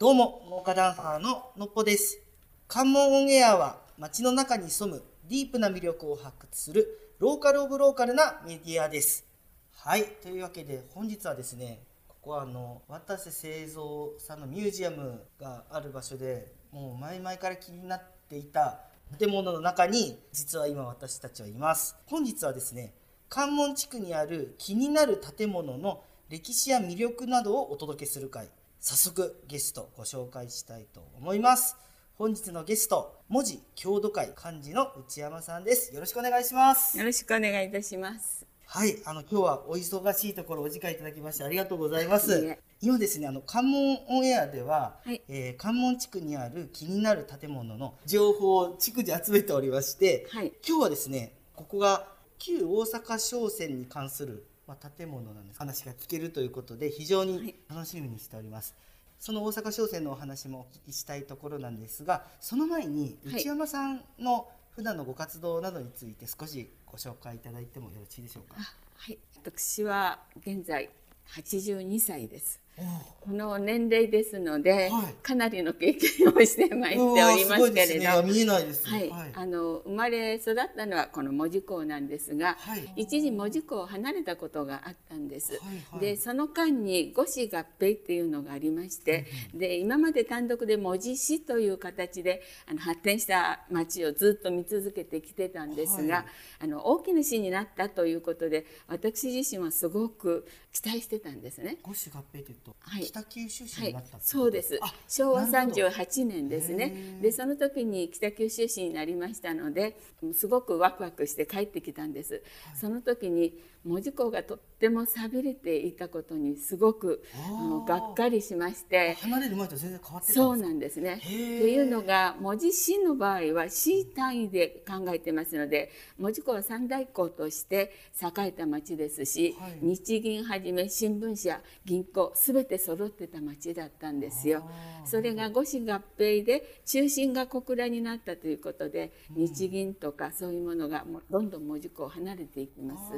どうも、農家ダンサーののっぽです。関門オンエアは街の中に潜むディープな魅力を発掘するローカルオブローカルなメディアです。はい、というわけで本日はですね、ここはあの渡瀬製造さんのミュージアムがある場所で、もう前々から気になっていた建物の中に実は今私たちはいます。本日はですね、関門地区にある気になる建物の歴史や魅力などをお届けする会早速ゲストご紹介したいと思います。本日のゲスト文字郷土会幹事の内山さんです。よろしくお願いします。よろしくお願いいたします。はいあの今日はお忙しいところお時間いただきましてありがとうございます。今ですねあの関門オンエアでは、はい。えー関門地区にある気になる建物の情報を地区で集めておりまして、はい。今日はですねここが旧大阪商船に関する、まあ、建物なんです。話が聞けるということで非常に楽しみにしております、その大阪商船のお話もお聞きしたいところなんですがその前にはい。内山さんの普段のご活動などについて少しご紹介いただいてもよろしいでしょうか？あはい、私は現在82歳です。この年齢ですので、はい。かなりの経験をしてまいっておりますけれど、うわーすごいね。いや見えないです。はい、はい。あの生まれ育ったのはこの門司港なんですが、はい。一時門司港を離れたことがあったんです。はいはい。でその間に五市合併っていうのがありまして、で今まで単独で門司市という形であの発展した町をずっと見続けてきてたんですが、はい。あの大きな市になったということで私自身はすごく期待してたんですね。合併というと、はい。北九州市はいになったってこと、そうです。あ昭和なるほど。38年ですへねー。でその時に北九州市になりましたのですごくワクワクして帰ってきたんです、その時に門司港がとっても寂れていたことにすごくがっかりしまして。離れる前と全然変わってたそうなんですね。へー。というのが門司市の場合は市単位で考えてますので門司港は三大港として栄えた町ですし、はい。日銀はじめ新聞社銀行すべて揃ってた町だったんですよ。それが五市合併で中心が小倉になったということで、日銀とかそういうものがもうどんどん門司港を離れていきます。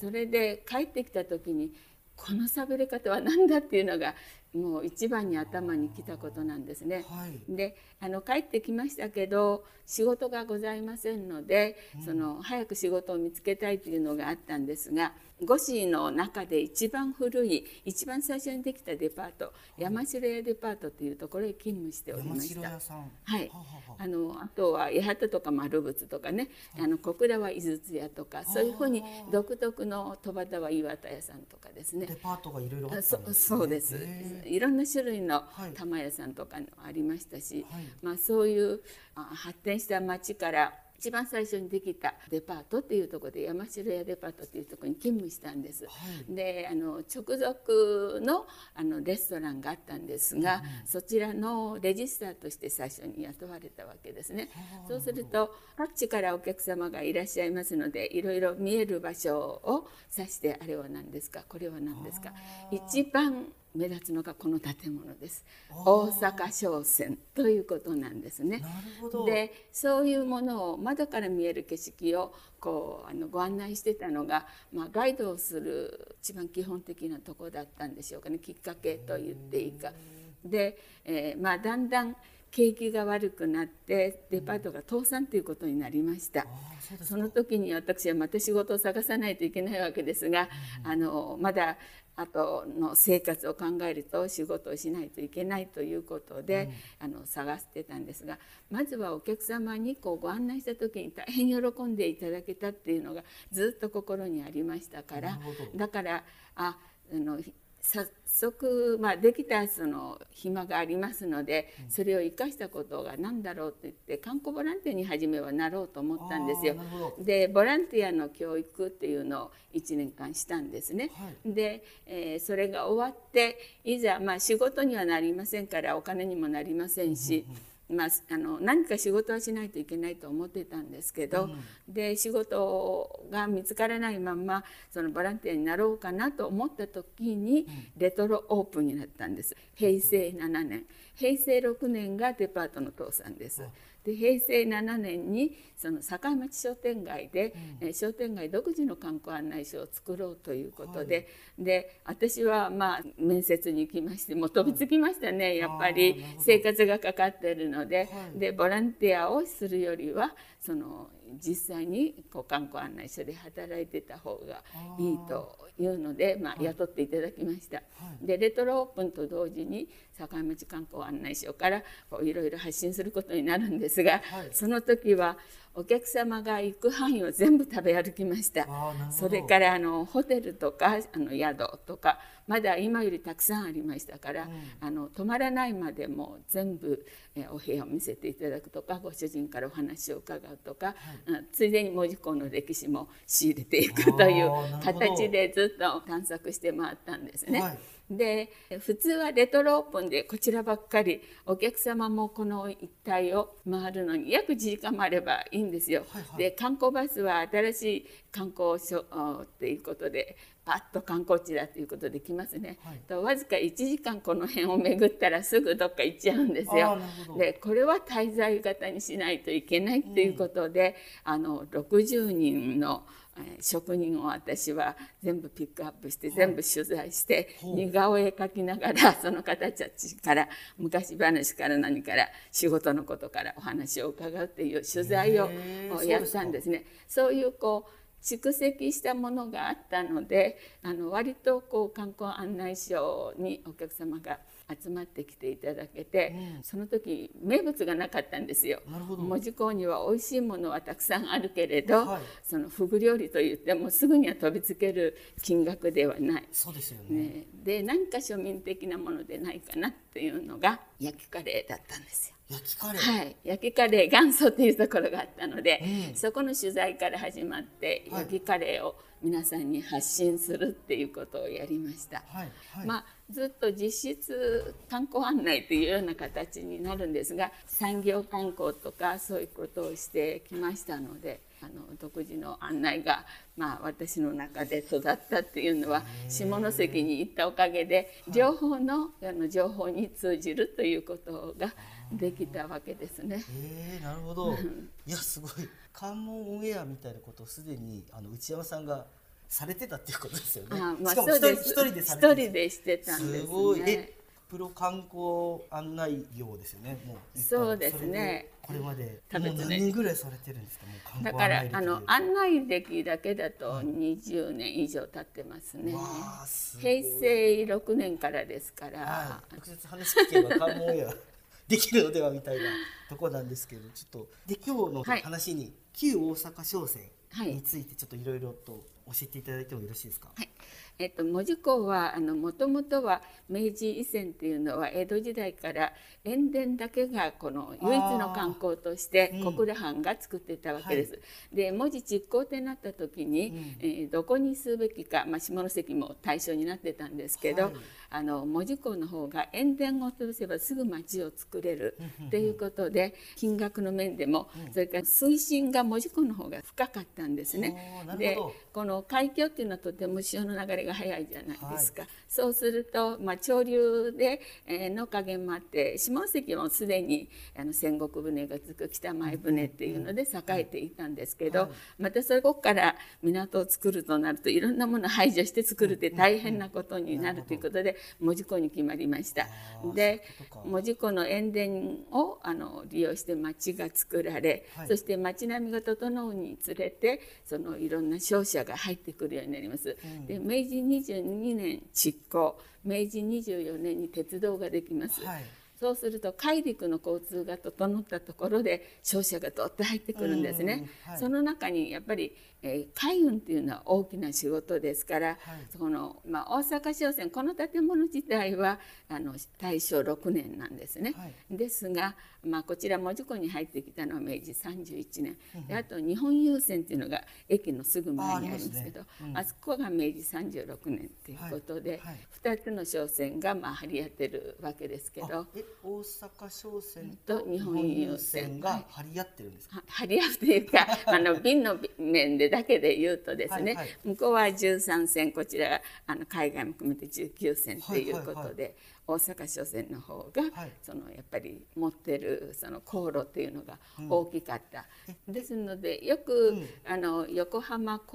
それで帰ってきた時にこの喋り方は何だっていうのがもう一番に頭に来たことなんですね。はい。であの帰ってきましたけど仕事がございませんので、その早く仕事を見つけたいというのがあったんですが五市の中で一番古い一番最初にできたデパート山城屋デパートというところへ勤務しており山ました。はい。はははあ。のあとは八幡とか丸仏とかね、あの小倉は井筒屋とかそういうふうに独特の戸端は岩田屋さんとかですね。デパートがいろいろあったんです、ね、そうです。いろんな種類のはい。玉屋さんとかのありましたし、はい。まあ、そういうあ発展した町から一番最初にできたデパートっていうところで山城屋デパートっていうところに勤務したんです。はい。であの直属のあのレストランがあったんですが、そちらのレジスターとして最初に雇われたわけですね。そうすると各地からお客様がいらっしゃいますのでいろいろ見える場所を指してあれは何ですかこれは何ですか。一番目立つのがこの建物です。大阪商船ということなんですね。なるほど。でそういうものを窓から見える景色をこうあのご案内してたのが、まあ、ガイドをする一番基本的なとこだったんでしょうかね。きっかけと言っていいか。で、えーまあ、だんだん景気が悪くなってデパートが倒産ということになりました。うですその時に私はまた仕事を探さないといけないわけですが、あのまだ後の生活を考えると仕事をしないといけないということで、あの探してたんですがまずはお客様にこうご案内した時に大変喜んでいただけたっていうのがずっと心にありましたからだからああの早速、まあ、できたその暇がありますのでそれを生かしたことが何だろうって言って観光ボランティアに初めはなろうと思ったんですよ。でボランティアの教育っていうのを1年間したんですね。はいで、えーそれが終わっていざ、まあ、仕事にはなりませんからお金にもなりませんし。まあ、あの何か仕事はしないといけないと思ってたんですけど、で仕事が見つからないまんまそのボランティアになろうかなと思った時にレトロオープンになったんです。平成7年。平成6年がデパートの倒産ですで平成7年にその境町商店街で、うん、商店街独自の観光案内所を作ろうということで、はい、で私はまあ面接に行きましてもう飛びつきましたね、はい、やっぱり。生活がかかっているので、はい、でボランティアをするよりはその実際にこう観光案内所で働いてた方がいいというので、まあ、雇っていただきました。でレトロオープンと同時に境町観光案内所からこういろいろ発信することになるんですが、その時はお客様が行く範囲を全部食べ歩きました。それからあのホテルとかあの宿とかまだ今よりたくさんありましたから、うん、あの泊まらないまでも全部、えお部屋を見せていただくとかご主人からお話を伺うとか、はい、ついでに門司港の歴史も仕入れていくという形でずっと探索して回ったんですね。はいで普通はレトロオープンでこちらばっかり。お客様もこの一帯を回るのに約1時間もあればいいんですよ。はいはい、で観光バスは新しい観光所っていうことでパッと観光地だということで来ますね、はい、とわずか1時間この辺を巡ったらすぐどっか行っちゃうんですよ。でこれは滞在型にしないといけないということで、うん、あの60人の職人を私は全部ピックアップして全部取材して似顔絵描きながらその方たちから昔話から何から仕事のことからお話を伺うっていう取材をやったんですね。そういうこう蓄積したものがあったのであの割とこう観光案内所にお客様が集まってきていただけて、うん、その時名物がなかったんですよ。門司港には美味しいものはたくさんあるけれど、はい、そのフグ料理といってもすぐには飛びつける金額ではない。そうですよね、ね、で何か庶民的なものでないかなっていうのが焼きカレーだったんですよ。焼きカレー、はい、焼きカレー元祖っていうところがあったので、うん、そこの取材から始まって焼きカレーを皆さんに発信するっていうことをやりました。はいはい、まあずっと実質観光案内というような形になるんですが産業観光とかそういうことをしてきましたのであの独自の案内が、まあ、私の中で育ったっていうのは下関に行ったおかげで両方のあの情報に通じるということができたわけですね。えー、なるほどいやすごい関門オンエアみたいなことをすでにあの内山さんがされてたっていうことですよね。あまあ、しかも一人一人で一人でしてたんです、ね、すごいえプロ観光案内業ですよね。もうそうですね。これまでもう何年ぐらいされてるんですか？もう観光だからあの案内歴だけだと20年以上経ってますね。す平成6年からですから。はい、直接話聞けば関門やできるのではみたいなとこなんですけど、ちょっとで今日の話に、はい、旧大阪商船についてちょっといろいろと教えていただいてもよろしいですか？はい。えっと、門司港はもともとは明治以前っていうのは江戸時代から塩田だけがこの唯一の観光として小倉藩が作っていたわけです。うん、で門司実行ってなった時に、うん、えー、どこにすべきか、まあ、下関も対象になってたんですけど、はい、あの門司港の方が塩田を潰せばすぐ町を作れるっていうことで金額の面でも、それから水深が門司港の方が深かったんですね。でこの海峡っていうのはとても潮の流れが早いじゃないですか、はい、そうすると、まあ、潮流で、えー、の加減もあって下関もすでにあの戦国船がつく北前船っていうので栄えていたんですけど、はい、またそこから港を作るとなるといろんなものを排除して作るって大変なことになるということで門司港に決まりました。で門司港の塩田をあの利用して町が作られ、はい、そして町並みが整うにつれてそのいろんな商社が入ってくるようになります。うん、で明治22年執行明治24年に鉄道ができます。はいそうすると海陸の交通が整ったところで商社がどっと入ってくるんですね。はい、その中にやっぱりえー、海運っていうのは大きな仕事ですから、はい、そのまあ、大阪商船この建物自体はあの大正6年なんですね。はい、ですが、まあ、こちら門司港に入ってきたのは明治31年、うん、であと日本郵船っていうのが駅のすぐ前にありますけどあ、ねうん、あそこが明治36年っていうことで、はい、2つの商船がまあ張り合ってるわけですけどえ大阪商船と日本郵郵船船が張り合ってるんですか？は張り合うというか あの便の面でだけで言うとですね、はいはい向こうは13線こちらがあの海外も含めて19線ということで、はいはいはい大阪商船の方が、はい。そのやっぱり持ってるその航路っていうのが大きかった、ですのでよく、うん。あの横浜神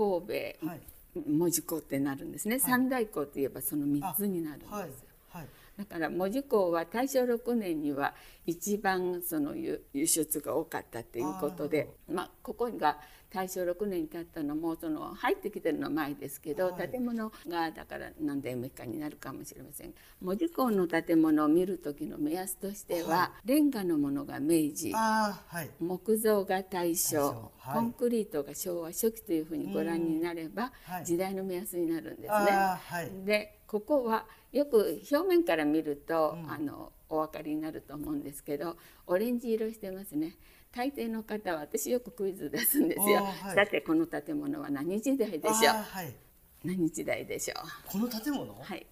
戸、はい。門司港ってなるんですね、三大港といえばその3つになるんですよ。はい。はい。だから門司港は大正6年には一番その輸輸出が多かったっていうことでまあ、ここが大正6年に建ったのもその入ってきてるのは前ですけど、はい。建物がだから何代目かになるかもしれません。門司港の建物を見る時の目安としては、はレンガのものが明治はい。木造が大正コンクリートが昭和初期というふうにご覧になれば、はい。時代の目安になるんですね。でここはよく表面から見ると、うん。あのお分かりになると思うんですけどオレンジ色してますね大抵の方は私よくクイズ出すんですよ、はい。さてこの建物は何時代でしょう？はい。何時代でしょう？この建物？はい。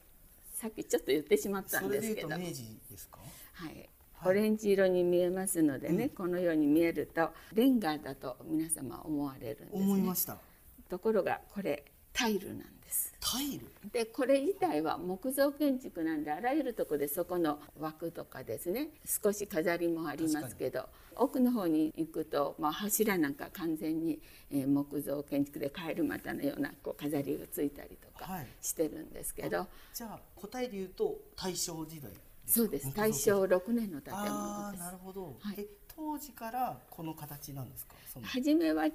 さっきちょっと言ってしまったんでけど。です言うと明治ですか？はい、はい。オレンジ色に見えますのでね、うん。このように見えるとレンガだと皆様思われるんですね。思いました。ところがこれタイルなんですタイル？でこれ自体は木造建築なんであらゆるところでそこの枠とかですね少し飾りもありますけど奥の方に行くと、まあ、柱なんか完全に、えー木造建築でカエル股のようなこう飾りがついたりとかはい。してるんですけど、じゃあ答えで言うと大正時代そうです。大正6年の建あ物です。あなるほど、はい。え当時からこの形なんですか？初めは違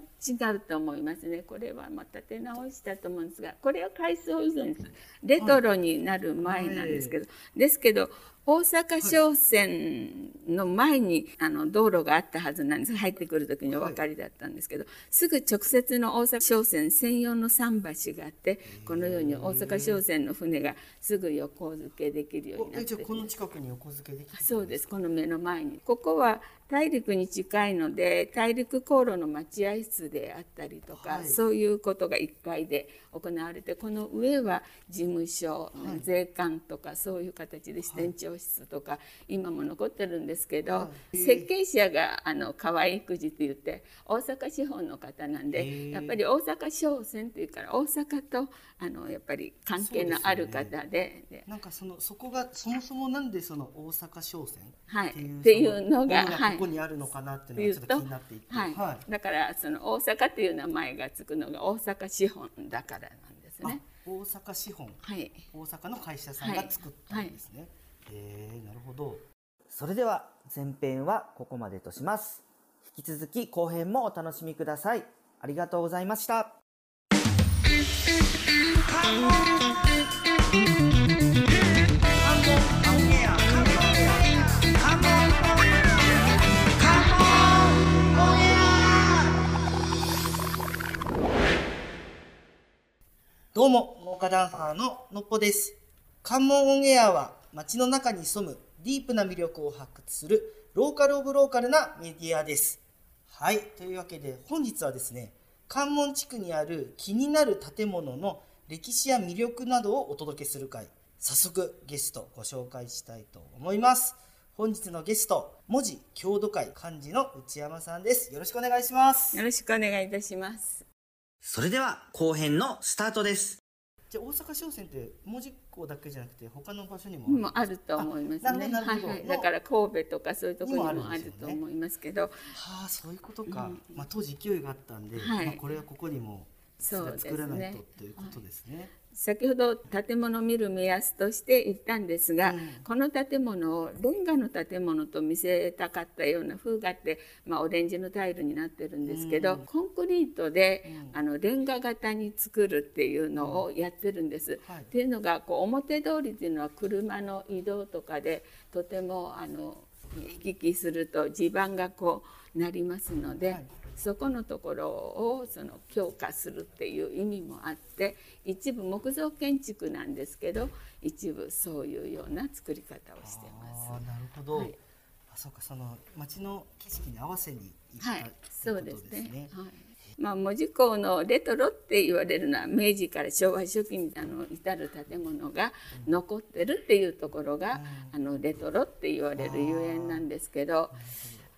うと思いますね。これはまた手直したと思うんですがこれは改装以前です。レトロになる前なんですけど、ですけど大阪商船の前にあの道路があったはずなんです。入ってくる時にお分かりだったんですけど、すぐ直接の大阪商船専用の桟橋があってこのように大阪商船の船がすぐ横付けできるようおになってこの近くに横付けできてそうですこの目の前に。ここは大陸に近いので大陸航路の待合室であったりとか、はい。そういうことが1階で行われてこの上は事務所、税関とかそういう形で支店長室とか、今も残ってるんですけど、はい設計者があの河合育児って言って大阪資本の方なんで、やっぱり大阪商船っていうから大阪とあのやっぱり関係のある方ででなんかそのそこがそもそもなんでその大阪商船はい。っていう,、ってい。うのがここにあるのかなっていうのがちょっと気になっていて、はい。はい。だからその大阪っていう名前がつくのが大阪資本だからなんですね。あ大阪資本。はい、大阪の会社さんが作ったんですね、へえなるほど。それでは前編はここまでとします。引き続き後編もお楽しみください。ありがとうございました。どうも、農家ダンサーののっぽです。関門オンエアは街の中に潜むディープな魅力を発掘するローカルオブローカルなメディアです。はい、というわけで本日はですね、関門地区にある気になる建物の歴史や魅力などをお届けする回、早速ゲストご紹介したいと思います。本日のゲスト、文字郷土会幹事の内山さんです。よろしくお願いします。よろしくお願いいたします。それでは後編のスタートです。じゃあ大阪商船って門司港だけじゃなくて他の場所にもある？もあると思いますね。はいはい。だから神戸とかそういうところにもあると思いますけど、はあそういうことか、まあ、当時勢いがあったんで、はい。まあ、これはここにも作らないとということですね。先ほど建物を見る目安として言ったんですが、うん。この建物をレンガの建物と見せたかったような風があって、まあ、オレンジのタイルになってるんですけど、うん。コンクリートで、うん。あのレンガ型に作るっていうのをやってるんです。はい。っていうのがこう表通りっていうのは車の移動とかでとてもあの行き来すると地盤がこうなりますので、はいそこのところをその強化するっていう意味もあって一部木造建築なんですけど一部そういうような作り方をしてます。ああなるほど、はいあそうかその街の景色に合わせに行った、はい、そうでことですすねね。。はい。へまあ、門司港のレトロって言われるのは明治から昭和初期にあの至る建物が残ってるっていうところが、あのレトロって言われるゆえんなんですけど。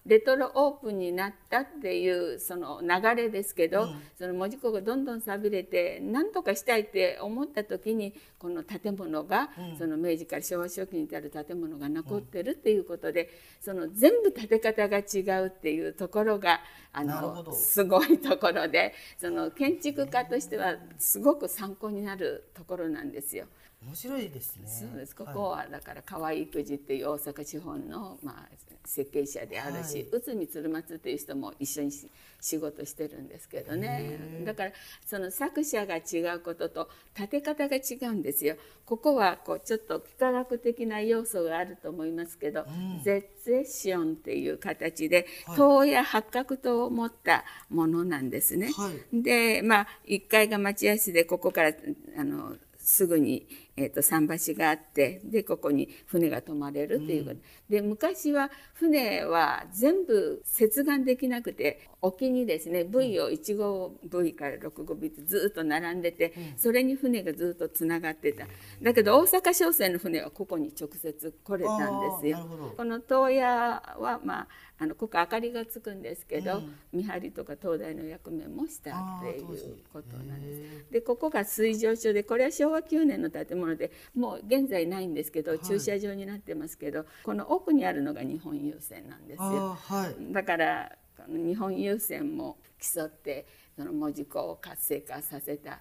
レトロオープンになったっていうその流れですけど、うん、その門司港がどんどん寂れて何とかしたいって思った時にこの建物が、うん、その明治から昭和初期に至る建物が残ってるっていうことで、うん、その全部建て方が違うっていうところがあのすごいところでその建築家としてはすごく参考になるところなんですよ。面白いですね。そうです。ここはだから河合育児っていう大阪地方のまあ設計者であるし、内海鶴松っていう人も一緒に仕事してるんですけどね。だからその作者が違うことと建て方が違うんですよ。ここはこうちょっと幾何学的な要素があると思いますけど、うん、ゼッシオンっていう形で、塔や八角塔を持ったものなんですね。はい、で、まあ1階が待合室でここからあのすぐに、えーと、桟橋があってでここに船が泊まれるっていうこと、うん、で昔は船は全部接岸できなくて沖にですね V を1号 V から6号 V ってずっと並んでて、うん、それに船がずっとつながってた。だけど大阪商船の船はここに直接来れたんですよ。この東野はまああのここ明かりがつくんですけど、うん、見張りとか東大の役目もしたっていうことなんです。でここが水上所でこれは昭和9年の建物でもう現在ないんですけど、はい、駐車場になってますけどこの奥にあるのが日本郵船なんですよ。はい、だから日本郵船も競ってその門司港を活性化させた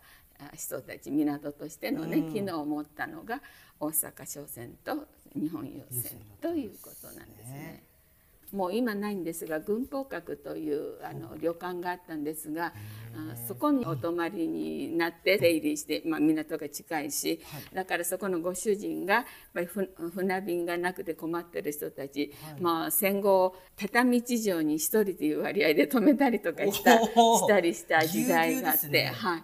人たち港としてのね、うん、機能を持ったのが大阪商船と日本郵船ということなんですね。もう今ないんですが軍法閣というあの旅館があったんですがそこにお泊まりになって出入りして、まあ、港が近いし、はい、だからそこのご主人がやっぱり船便がなくて困ってる人たち、はい、まあ、戦後畳地上に1人という割合で泊めたりとかしたしたりした時代があって、ね、はい、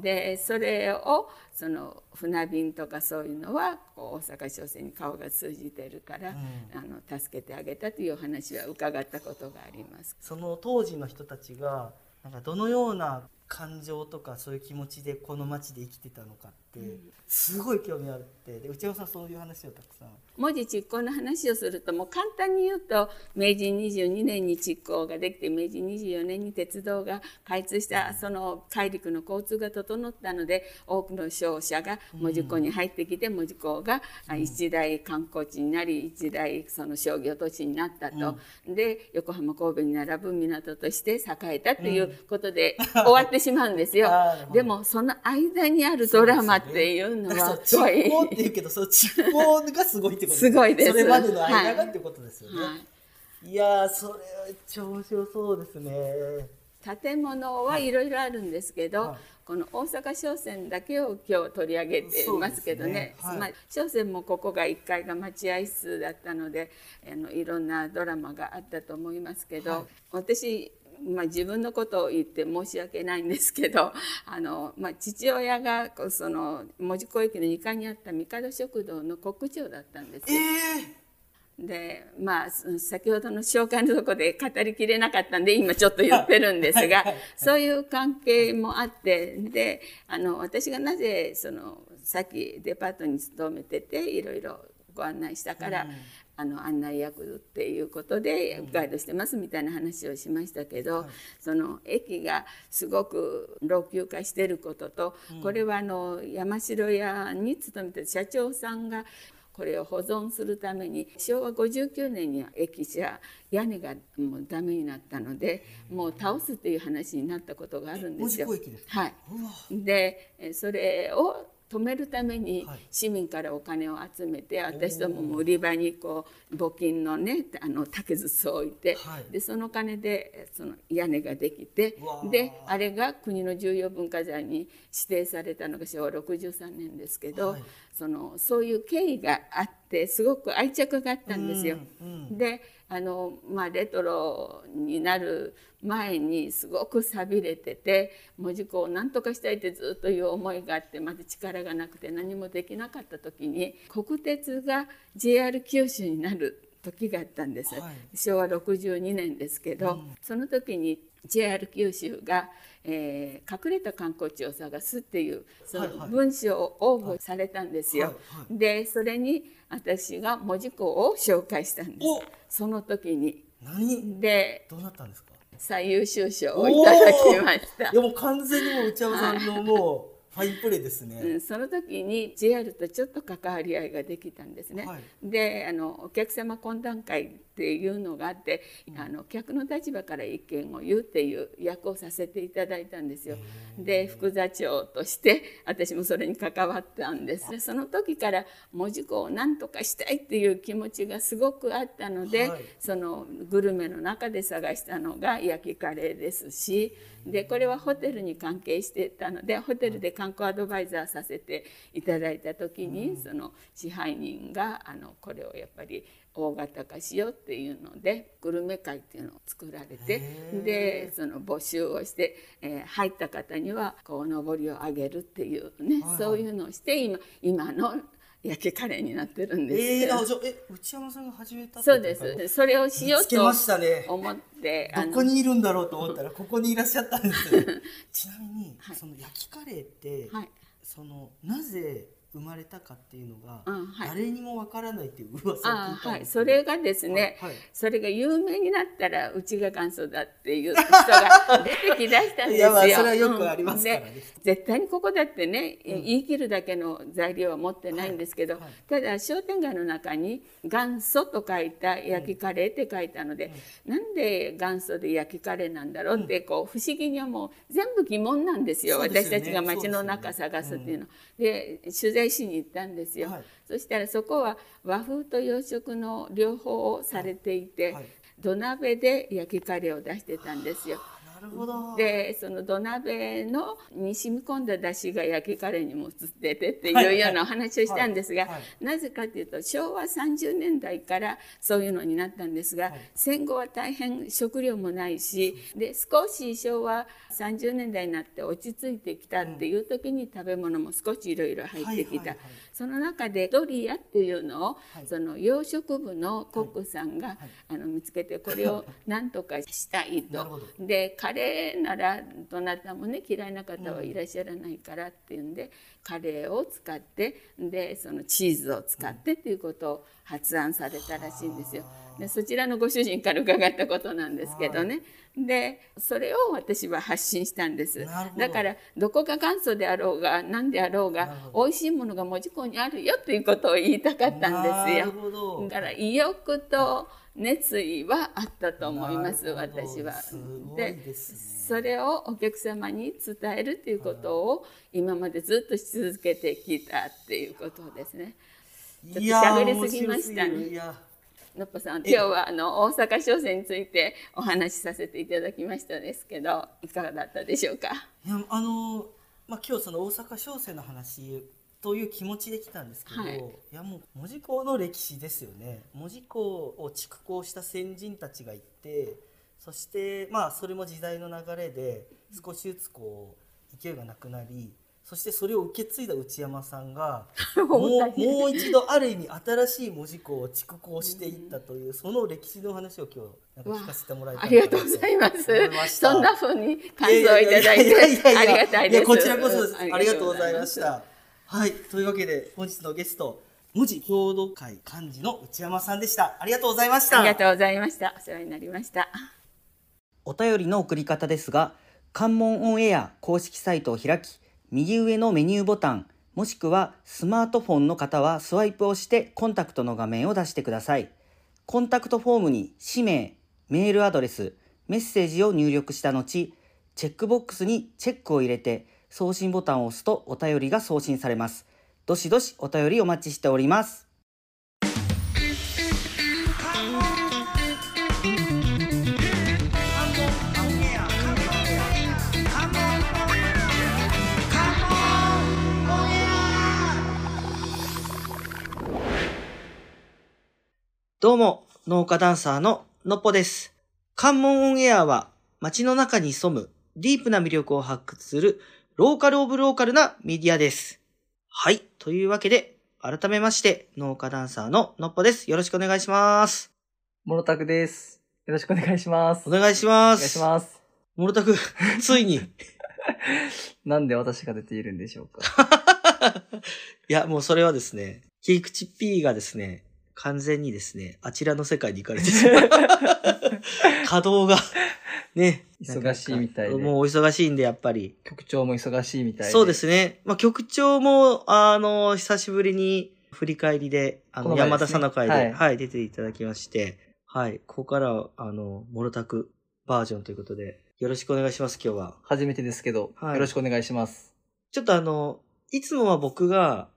でそれをその船便とかそういうのはこう大阪商船に顔が通じてるから、うん、あの助けてあげたという話は伺ったことがあります。その当時の人たちがなんかどのような感情とかそういう気持ちでこの町で生きてたのかってすごい興味あってで内山さんそういう話をたくさん文字実行の話をするともう簡単に言うと明治22年に実行ができて明治24年に鉄道が開通したその大陸の交通が整ったので多くの商社が門司港に入ってきて門司港が一大観光地になり一大その商業都市になったと、うん、で横浜神戸に並ぶ港として栄えたということで終わってしまうんですよ。でもその間にあるドラマっていうのはすごい。蓄光っていうけどその蓄光がすごいってことす。ごいです。それまでの間がってことですよね。はい、いやそれは超面白そうですね。建物はいろいろあるんですけど、はい、この大阪商船だけを今日取り上げていますけどね、ね。はい、まあ、商船もここが1階が待合室だったのであのいろんなドラマがあったと思いますけど、はい、私まあ、自分のことを言って申し訳ないんですけど あの、まあ、父親がその門司港駅の2階にあった帝食堂の国長だったんですよ。えー、でまあ先ほどの紹介のとこで語りきれなかったんで今ちょっと言ってるんですが、そういう関係もあってであの私がなぜそのさっきデパートに勤めてていろいろご案内したから、あの案内役っていうことでガイドしてますみたいな話をしましたけど、その駅がすごく老朽化してることと、これはあの山城屋に勤めて社長さんがこれを保存するために昭和59年には駅舎屋根がもうダメになったのでもう倒すっていう話になったことがあるんですよ。はい、でそれを止めるために市民からお金を集めて、私ども売り場にこう募金のねあの竹筒を置いて、でその金でその屋根ができてであれが国の重要文化財に指定されたのが昭和63年ですけど、そのそういう経緯があってすごく愛着があったんですよ。であの、まあ、レトロになる前にすごく寂れてて文字工を何とかしたいってずっという思いがあってまず力がなくて何もできなかった時に国鉄が JR 九州になる時があったんです、はい。昭和62年ですけど、うん。その時に JR 九州が、えー隠れた観光地を探すっていうその文章を応募されたんですよ。でそれに私が文字工を紹介したんです。お！その時に。何？でどうなったんですか？最優秀賞をいただきました。い。やもう完全にもう内山さんのもうファインプレーですね、うん、その時に JR とちょっと関わり合いができたんですね。はいであのお客様懇談会っていうのがあって、あの客の立場から意見を言うっていう役をさせていただいたんですよ。で副座長として私もそれに関わったんです。でその時から文字工を何とかしたいっていう気持ちがすごくあったので、はい。そのグルメの中で探したのが焼きカレーですしでこれはホテルに関係してたのでホテルで観光アドバイザーさせていただいた時に、その支配人があのこれをやっぱり大型化しようっていうのでグルメ会っていうのを作られてでその募集をして、えー入った方にはこう上りを上げるっていうね、はいはい。そういうのをして今今の焼きカレーになってるんです。えー、内山さんが始めたそうです。それをしようと思って、あどのこにいるんだろうと思ったらここにいらっしゃったんです。よ ちなみに、はい。その焼きカレーって、はい、そのなぜ生まれたかっていうのが、うんはい。誰にもわからないっていう噂を聞いあたんはい、それがですね、はいはい。それが有名になったらうちが元祖だっていう人が出てきだしたんですよ。いやまあそれはよくありますからね。うん。で絶対にここだってね、言い切るだけの材料は持ってないんですけど、はいはい。ただ商店街の中に元祖と書いた焼きカレーって書いたので、なんで元祖で焼きカレーなんだろうってこう不思議にはもう全部疑問なんですよそうですよね。私たちが街の中探すっていうの。で取材しに行ったんですよ。はいそしたらそこは和風と洋食の両方をされていて、はい土鍋で焼きカレーを出してたんですよ。なるほど。でその土鍋のに染み込んだ出汁が焼きカレーにも移っててってはい。うようなお話をしたんですが、なぜかというと昭和30年代からそういうのになったんですが、はい。戦後は大変食料もないしで少し昭和30年代になって落ち着いてきたっていう時に食べ物も少しいろいろ入ってきた、はいはいはいその中でドリアっていうのを、はい。その洋食部のコックさんが、はい。あの見つけてこれを 何とかしたいと。ど。でカレーならどなたもね嫌いな方はいらっしゃらないからっていうんで、カレーを使ってでそのチーズを使ってっていうことを発案されたらしいんですよ。でそちらのご主人から伺ったことなんですけどね。でそれを私は発信したんです。だからどこが元祖であろうが何であろうが美味しいものが門司港にあるよっていうことを言いたかったんですなよだから意欲と熱意はあったと思います私は。でそれをお客様に伝えるっていうことを今までずっとし続けてきたっていうことですね。ちょっといやー喋りすぎましたねのっぽさん今日はあの大阪商船についてお話しさせていただきましたですけどいかがだったでしょうか？いやあのまあ今日その大阪商船の話という気持ちで来たんですけど、はい。い、やもう門司港の歴史ですよね。門司港を築港した先人たちがいてそしてまあそれも時代の流れで少しずつこう勢いがなくなりそしてそれを受け継いだ内山さんが もうもう一度ある意味新しい門司港を築港していったというその歴史の話を今日なんか聞かせてもらいたいありがとうございます。そんな風に感想をいただいて。ありがたいです。やこちらこそです。うんありがとうございました。はい、というわけで本日のゲスト、文字郷土会幹事の内山さんでした。ありがとうございました。ありがとうございました。お世話になりました。お便りの送り方ですが、関門オンエア公式サイトを開き、右上のメニューボタン、もしくはスマートフォンの方はスワイプをしてコンタクトの画面を出してください。コンタクトフォームに氏名、メールアドレス、メッセージを入力した後、チェックボックスにチェックを入れて送信ボタンを押すとお便りが送信されます。どしどしお便りお待ちしております。どうも、農家ダンサーののっぽです。関門オンエアは街の中に潜むディープな魅力を発掘するローカルオブローカルなメディアです。はい。というわけで、改めまして、農家ダンサーののっぽです。よろしくお願いします。モノタクです。よろしくお願いします。お願いします。お願いします。モルタク、ついに。い なんで私が出ているんでしょうか。や、もうそれはですね、キリクチ P がですね、完全にですね、あちらの世界に行かれてしまう稼働が、ね。忙しいみたいでもうお忙しいんで、やっぱり。局長も忙しいみたいで。そうですね。まあ、局長も、あの、久しぶりに振り返りで、あの、このね山田さんの会で、はいはい、出ていただきまして、はい、ここからは、あの、モロタクバージョンということで、よろしくお願いします、今日は。初めてですけど、はいよろしくお願いします。ちょっとあの、いつもは僕が、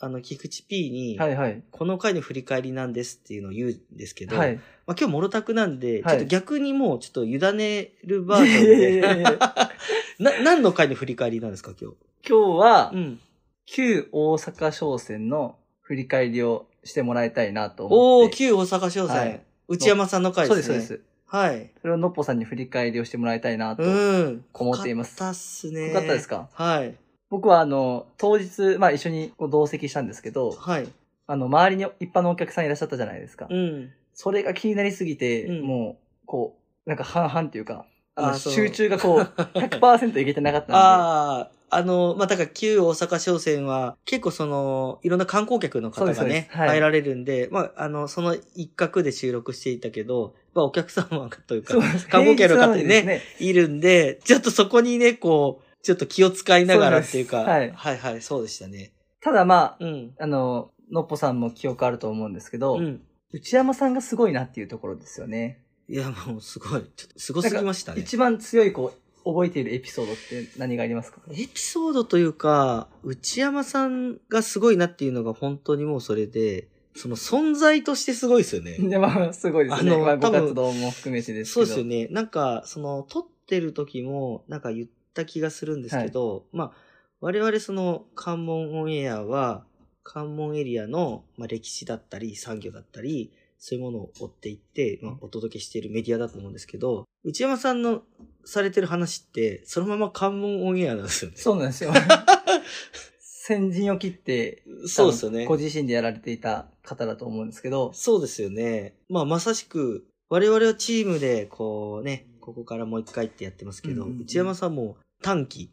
あの、菊池 P に、はいはい。この回の振り返りなんですっていうのを言うんですけど、はい。まあ、今日モロタクなんで、はいちょっと逆にもうちょっと委ねるバージョンいやいやいやいで、や な、何の回の振り返りなんですか、今日？今日は、うん。旧大阪商船の振り返りをしてもらいたいなとおー、思って。旧大阪商船、はい内山さんの回ですね。そうです、そうです。はい。それをのっぽさんに振り返りをしてもらいたいなと。うん。思っています濃かったっすね。よかったですか？はい。僕はあの、当日、まあ一緒にこう同席したんですけど、はい。あの、周りに一般のお客さんいらっしゃったじゃないですか。うん。それが気になりすぎて、うんもう、こう、なんか半々っていうか、あのあそう集中がこう、100%いけてなかったんで。ああ、あの、まあ、だから旧大阪商船は結構その、いろんな観光客の方そうですがねそうで、すはい入られるんで、まあ、あの、その一角で収録していたけど、まあ、お客様というかそう、です観光客の方にねいるんで、ちょっとそこにね、こう、ちょっと気を使いながらっていうか、はいはいはい、そうでしたね。ただまあ、うん。あの、のっぽさんも記憶あると思うんですけど、うん。内山さんがすごいなっていうところですよね。いや、もうすごい。ちょっとすごすぎましたね。一番強い、こう、覚えているエピソードって何がありますか？エピソードというか、内山さんがすごいなっていうのが本当にもうそれで、その存在としてすごいですよね。いや、まあ、すごいですね。まあ、ごあの多分活動も含めてですけど。そうですよね。なんか、その、撮ってる時も、なんか言った気がするんですけど、まあ、我々その、関門オンエアは、関門エリアの、まあ、歴史だったり、産業だったり、そういうものを追っていって、まあ、お届けしているメディアだと思うんですけど、内山さんのされてる話って、そのまま関門オンエアなんですよね。そうなんですよ。先陣を切って、そうですよねご。自身でやられていた方だと思うんですけど、そうですよね。まあ、まさしく、我々はチームで、こうね、ここからもう一回ってやってますけど、うんうんうん内山さんも短期、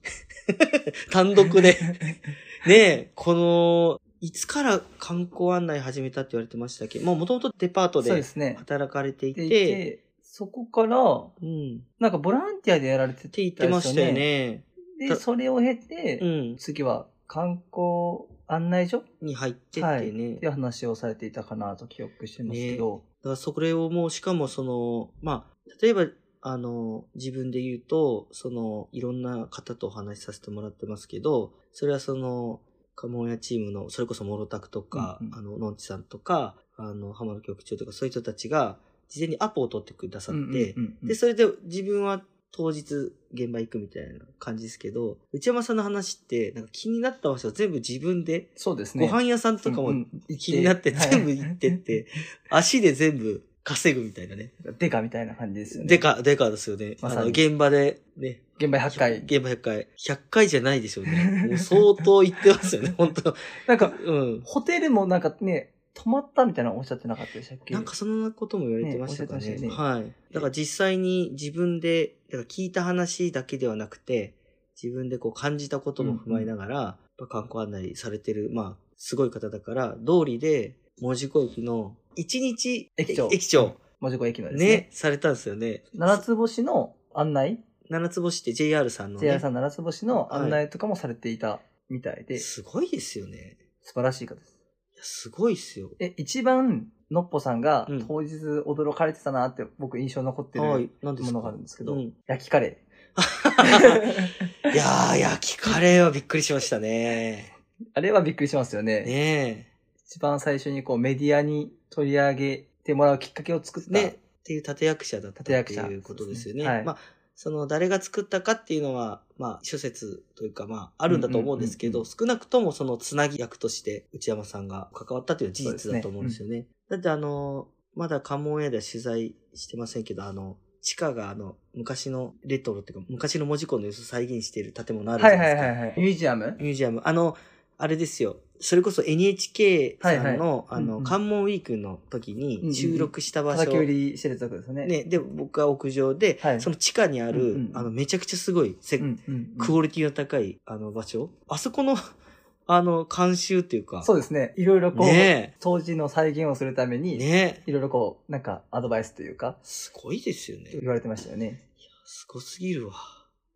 単独で、ねえ、この、いつから観光案内始めたって言われてましたっけ？ど、もともとデパートでそうですね。働かれていでて、そこから、うん。っなんかボランティアでやられてたて言ってましたよね。で、たそれを経て、うん。次は観光案内所に入ってっはい。てね。っていう話をされていたかなと記憶してますけど、だからそれをもう、しかもその、まあ、例えば、あの、自分で言うと、その、いろんな方とお話しさせてもらってますけど、それはその、カモンヤチームの、それこそモロタクとか、うんうん。あの、のんちさんとか、あの、浜野局長とか、そういう人たちが、事前にアポを取ってくださって、うんうんうんうん。で、それで自分は当日現場行くみたいな感じですけど、内山さんの話って、なんか気になった場所を全部自分で、そうですね。ご飯屋さんとかも気になってはい全部行ってって、足で全部稼ぐみたいなね。デカみたいな感じですよね。で。か、でかですよね。まさにあの、現場でね。現場100回。現場100回。100回じゃないでしょうね。もう相当行ってますよね、本当なんか、うん。ホテルもなんかね、泊まったみたいなのおっしゃってなかったでしたっけ？なんかそんなことも言われてましたかね。ねおっしゃってましたよはい。だから実際に自分で、だから聞いた話だけではなくて、自分でこう感じたことも踏まえながら、やっぱ観光案内されてる、まあ、すごい方だから、通りで、門司港駅の一日駅長。駅長、門司港駅のですね。ね、されたんですよね。七つ星の案内、七つ星って JR さんのね。JR さん七つ星の案内とかもされていたみたいで、すごいですよね。素晴らしい方です。いやすごいっすよ。え、一番、のっぽさんがうん当日驚かれてたなって僕印象に残ってるはい、なんものがあるんですけど、うん焼きカレ いやー、焼きカレーはびっくりしましたね。ー。あれはびっくりしますよね。ね一番最初にこうメディアに取り上げてもらうきっかけを作っえ。た。ね。っていう立役者だったって立役者いうことですよね。ねはいまあ、その誰が作ったかっていうのは、まあ、諸説というか、まあ、あるんだと思うんですけど、うんうんうん少なくともそのつなぎ役として内山さんが関わったという事実だと思うんですよね。だってあの、まだ関門屋では取材してませんけど、あの、地下があの、昔のレトロっていうか、昔の文字工の様子を再現している建物あるじゃはいないですか。はいはいはい。ミュージアム？ミュージアム。あの、あれですよ。それこそ NHK さんの、はいはいあの、うんうん関門ウィークの時に収録した場所、叩き売りしてるとこですよね。ね、で、僕は屋上で、はいその地下にある、うんうんあの、めちゃくちゃすごい、せうんうんうんクオリティの高い、あの場所。あそこの、あの、監修っていうか、そうですね。いろいろこう、ね当時の再現をするために、ねいろいろこう、なんかアドバイスというか、すごいですよね。言われてましたよね。すごすぎるわ。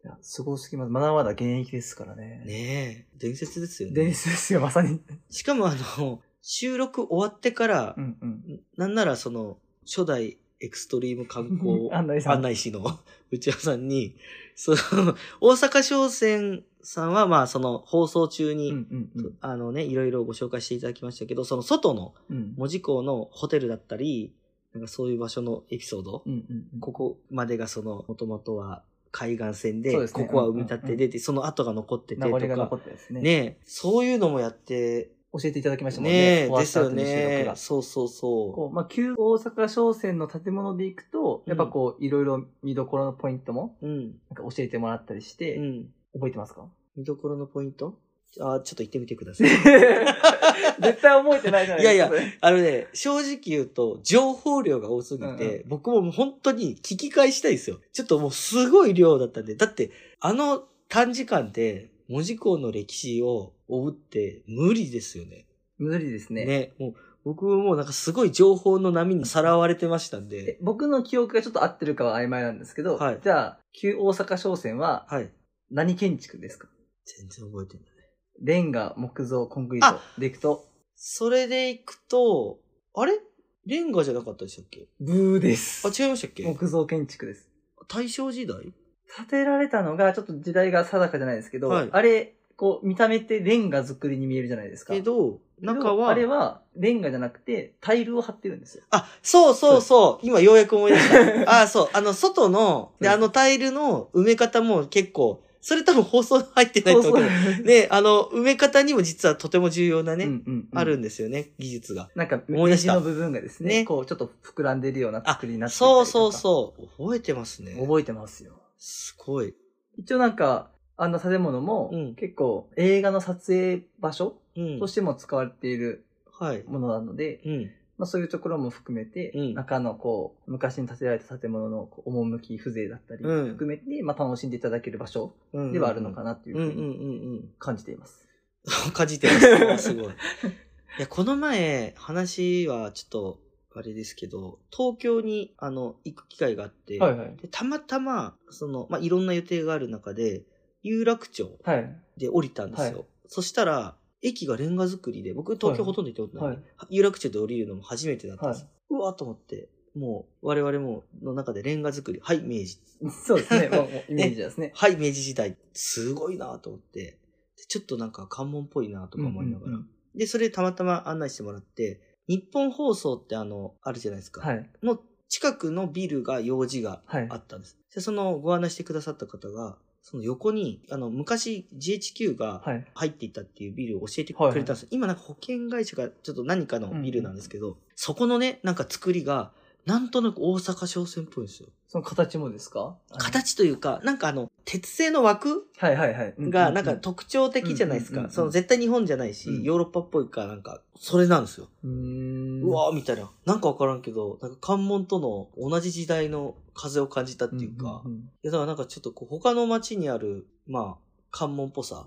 いや、すごすぎます。まだまだ現役ですからね。ねえ。伝説ですよね。伝説ですよ、まさに。しかもあの、収録終わってからう、んうん。なんならその、初代エクストリーム観光 案内士の 内山さんに、その、大阪商船さんはまあその放送中に、うんうんうん。あのね、いろいろご紹介していただきましたけど、その外のうん門司港のホテルだったり、なんかそういう場所のエピソード、うんうんうん。ここまでがその、もともとは海岸線で、ここは埋め立てで、でその後が残っててと名残ってですね。ねそういうのもやって、教えていただきましたもんね。ねですよねが。そうそうそこう、まあ、旧大阪商船の建物で行くと、やっぱこう、いろいろ見どころのポイントも、う。うん。なんか教えてもらったりして、うん。覚えてますか？見どころのポイント？あ、ちょっと言ってみてください。絶対覚えてないじゃないですか。いやいあのね、正直言うと、情報量が多すぎて、うん僕ももう本当に聞き返したいですよ。ちょっともうすごい量だったんで。だって、あの短時間で、文字工の歴史を追うって無理ですよね。無理ですね。ね。もう、僕もなんかすごい情報の波にさらわれてましたんえで。僕の記憶がちょっと合ってるかは曖昧なんですけど、はいじゃあ、旧大阪商船ははい。何建築ですか？全然覚えてない。レンガ、木造、コンクリートでいくと、それでいくと、あれ？レンガじゃなかったでしたっけ？ブーです。あ、違いましたっけ？木造建築です。大正時代？建てられたのが、ちょっと時代が定かじゃないですけど、はいあれ、こう、見た目ってレンガ作りに見えるじゃないですか。けど、中は、あれは、レンガじゃなくて、タイルを張ってるんですよ。あ、そうそうそう。今ようやく思い出した。あ、そう。あの、外の、で、うんあのタイルの埋め方も結構、それ多分放送入ってないと思うけど、そうね、あの、埋め方にも実はとても重要なね、うんうんうんあるんですよね、技術が。なんか、思い出したの部分がですね、ねこう、ちょっと膨らんでるようなあ作りになってそうそうそう。覚えてますね。覚えてますよ。すごい。一応なんか、あの建物もうん、結構映画の撮影場所うんと。しても使われているはい。ものなので、うん。まあそういうところも含めて、うん中のこう、昔に建てられた建物のこう趣、風情だったり、うん含めて、まあ楽しんでいただける場所うんではあるのかなといううんうんふうにうん感じています。うん。感じてます。すごい。いや、この前、話はちょっと、あれですけど、東京に、あの、行く機会があって、はいはい。でたまたま、その、まあ、いろんな予定がある中で、有楽町はい。で降りたんですよ。はいそしたら、駅がレンガ作りで、僕東京ほとんど行ったことない、はい有楽町で降りるのも初めてだったんです。うわーと思って、もう、我々も、の中でレンガ作り、はい、明治。そうですね。もうもう イメージですね。はい、明治時代。すごいなと思って。でちょっとなんか関門っぽいなとか思いながら。うんうんうんで、それでたまたま案内してもらって、日本放送ってあの、あるじゃないですか。はい。の近くのビルが用事がはいあったんです。で、そのご案内してくださった方が、その横に、あの、昔 GHQ がはい。入っていたっていうビルを教えてくれたんですよ。今なんか保険会社がちょっと何かのビルなんですけど、そこのね、なんか作りが、なんとなく大阪商船っぽいんですよ。その形もですか？形というか、なんかあの、鉄製の枠はいはいはい。がなんか特徴的じゃないですか。その絶対日本じゃないし、うんヨーロッパっぽいかなんか、それなんですよ。う。うわーみたいな。なんかわからんけど、なんか関門との同じ時代の風を感じたっていうか、うんいやだからなんかちょっとこう他の街にある、まあ、関門っぽさ。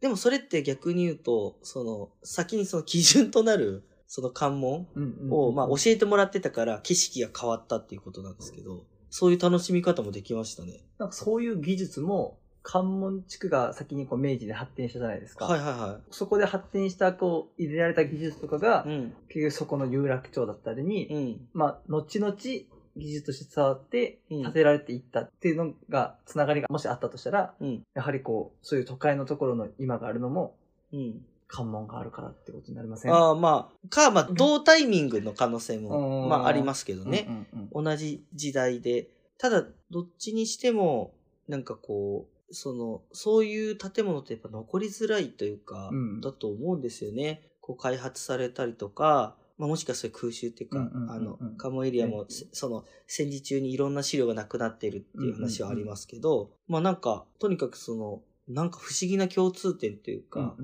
でもそれって逆に言うと、その、先にその基準となる、その関門を、まあ教えてもらってたから景色が変わったっていうことなんですけど、そういう楽しみ方もできましたね。なんかそういう技術も、関門地区が先にこう明治で発展したじゃないですか。はいはいはそこで発展したこう入れられた技術とかが、い。うん。結局そこの有楽町だったりに、うん。まあ、後々技術として伝わってうん建てられていったっていうのが、つながりがもしあったとしたら、うん。やはりこう、そういう都会のところの今があるのも、うん。関門があるからってことになりません？ああ、まあ、か、まあ、同タイミングの可能性うも、ん。まあ、ありますけどね。うんうんうん。同じ時代で。ただ、どっちにしても、なんかこう、その、そういう建物ってやっぱ残りづらいというか、うん。だと思うんですよね。こう開発されたりとか、まあ、もしかしたら空襲っていうか、うんうんうんうん。あの、カモエリアも、その、戦時中にいろんな資料がなくなっているっていう話はありますけど、まあなんか、とにかくその、なんか不思議な共通点というか、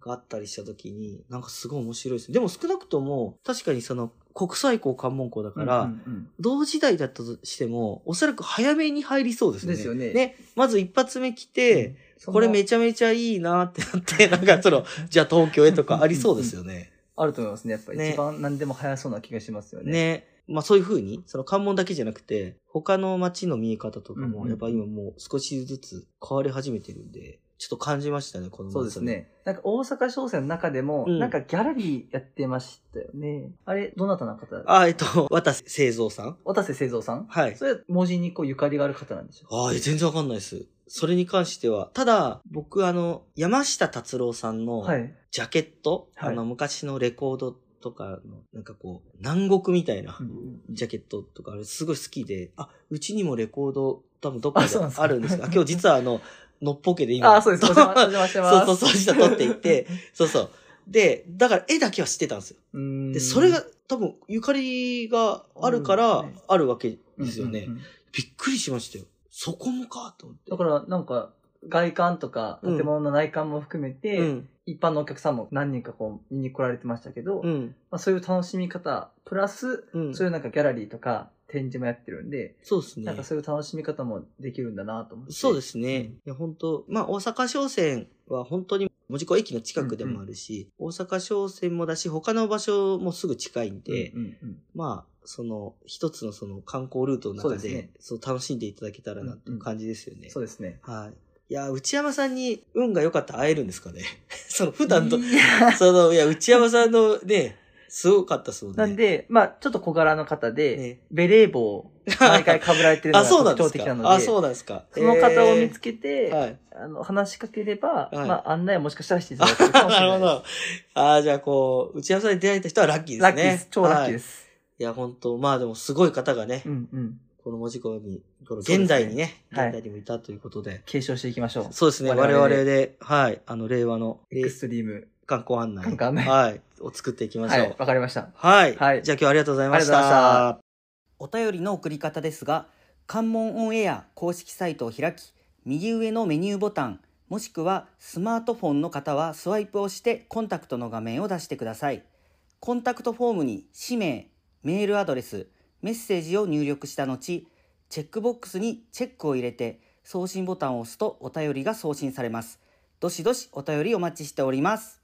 があったりした時に、なんかすごい面白いです。でも少なくとも、確かにその国際校関門校だから、同時代だったとしても、おそらく早めに入りそうですね。ですよねまず一発目来て、うんこれめそちゃめちゃいいなってなって、なんかその、じゃあ東京へとかありそうですよね。のあると思いますね。やっぱりね一番何でも早そうな気がしますよね。ね。まあそういう風に、その関門だけじゃなくて、他の街の見え方とかも、やっぱ今もう少しずつ変わり始めてるんで、ちょっと感じましたね、このそうです。ね。なんか大阪商船の中でも、うんなんかギャラリーやってましたよね。あれ、どなたの方？あ、えっと、渡瀬製造さん渡瀬製造さん？はい。それは文字にこうゆかりがある方なんでしょう？ああ、全然わかんないです。それに関しては。ただ、僕あの、山下達郎さんの、はい。ジャケット、はいあの、昔のレコードとかの、なんかこう、南国みたいなうんジャケットとか、あれすごい好きで、あ、うちにもレコード、多分どっかであるんですが、今日実はあの、のっぽけで今。あ、そうです。お邪魔してます。そうそうそう、下撮っていって、そうそう。で、だから絵だけは知ってたんですよ。で、それが多分、ゆかりがあるからあるわけですよね。びっくりしましたよ。そこもかと思って。だから、なんか、外観とか、うん建物の内観も含めて、うん。一般のお客さんも何人かこう見に来られてましたけど、うん。まあ、そういう楽しみ方、プラス、うん。そういうなんかギャラリーとか展示もやってるんで、そうですね。なんかそういう楽しみ方もできるんだなと思って。そうですね。いや、本当まあ、大阪商船は本当に門司港駅の近くでもあるし、大阪商船もだし、他の場所もすぐ近いんで、うんうんうんまあ、その、一つのその観光ルートの中で、そうねそう楽しんでいただけたらなっていう感じですよね。そうですね。はい。いや、内山さんに運が良かったら会えるんですかね。その、普段と、その、いや、内山さんのね、すごかったそうね。なんで、まあちょっと小柄の方で、ねベレー帽を毎回被られてるの あ、がそうなん特徴的なので、ですか。あ、そうなんですか。その方を見つけて、えーはい。あの、話しかければ、はいまあ案内をもしかしたらしていただけるかもしれないです。なるほど。ああ、じゃあこう、内山さんに出会えた人はラッキーですね。ラッキーです。超ラッキーはいです。いや、本当まあでもすごい方がね、うんうん。この文字工に、この現代にね、はい現代にもいたということで。継承していきましょう。そうですね、我我々ではい、あの、令和の、エクストリーム。観光案内。観光案内はい、を作っていきましょう。はい、わかりました。はい。はいじゃあ今日はありがとうございましありがとうございまた。お便りの送り方ですが、関門オンエア公式サイトを開き、右上のメニューボタン、もしくはスマートフォンの方はスワイプをしてコンタクトの画面を出してください。コンタクトフォームに氏名、メールアドレス、メッセージを入力した後、チェックボックスにチェックを入れて送信ボタンを押すとお便りが送信されます。どしどしお便りお待ちしております。